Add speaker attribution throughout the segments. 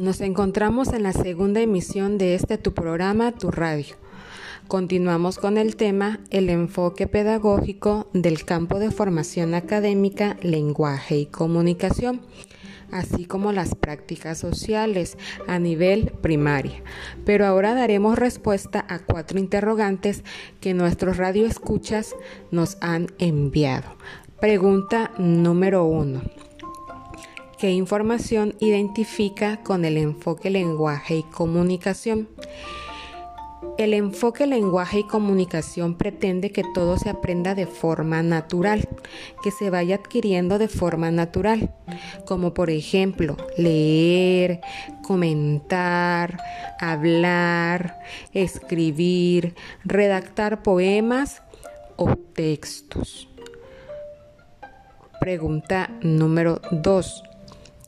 Speaker 1: Nos encontramos en la segunda emisión de este tu programa, tu radio. Continuamos con el tema El enfoque pedagógico del campo de formación académica, lenguaje y comunicación, así como las prácticas sociales a nivel primaria. Pero ahora daremos respuesta a cuatro interrogantes que nuestros radioescuchas nos han enviado. Pregunta número uno. ¿Qué información identifica con el enfoque lenguaje y comunicación? El enfoque lenguaje y comunicación pretende que todo se aprenda de forma natural, que se vaya adquiriendo de forma natural, como por ejemplo leer, comentar, hablar, escribir, redactar poemas o textos. Pregunta número 2.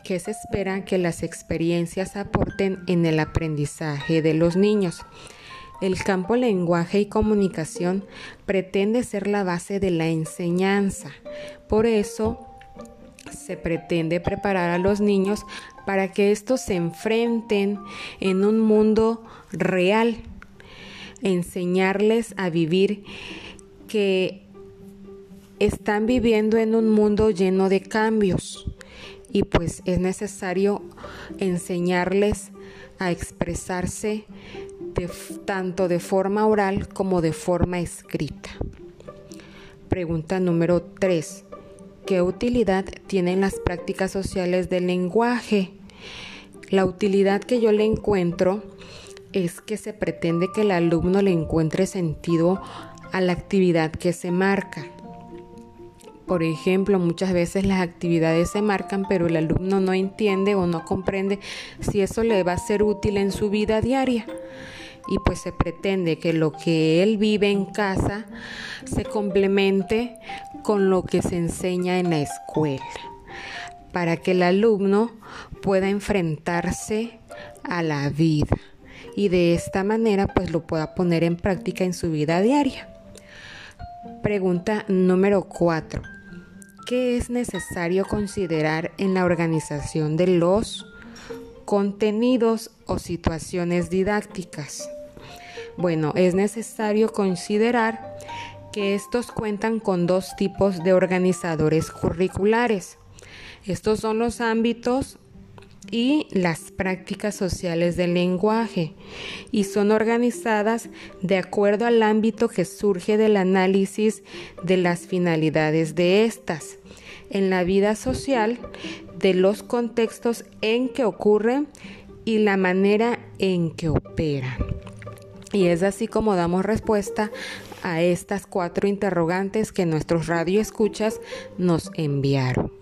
Speaker 1: ¿Qué se espera que las experiencias aporten en el aprendizaje de los niños? El campo lenguaje y comunicación pretende ser la base de la enseñanza. Por eso se pretende preparar a los niños para que estos se enfrenten en un mundo real, enseñarles a vivir que están viviendo en un mundo lleno de cambios y pues es necesario enseñarles a expresarse tanto de forma oral como de forma escrita. Pregunta número 3. ¿Qué utilidad tienen las prácticas sociales del lenguaje? La utilidad que yo le encuentro es que se pretende que el alumno le encuentre sentido a la actividad que se marca. Por ejemplo, muchas veces las actividades se marcan, pero el alumno no entiende o no comprende si eso le va a ser útil en su vida diaria. Y pues se pretende que lo que él vive en casa se complemente con lo que se enseña en la escuela, para que el alumno pueda enfrentarse a la vida y de esta manera pues lo pueda poner en práctica en su vida diaria. Pregunta número 4. ¿Qué es necesario considerar en la organización de los contenidos o situaciones didácticas? Bueno, es necesario considerar que estos cuentan con dos tipos de organizadores curriculares. Estos son los ámbitos y las prácticas sociales del lenguaje y son organizadas de acuerdo al ámbito que surge del análisis de las finalidades de estas en la vida social, de los contextos en que ocurren y la manera en que operan. Y es así como damos respuesta a estas cuatro interrogantes que nuestros radioescuchas nos enviaron.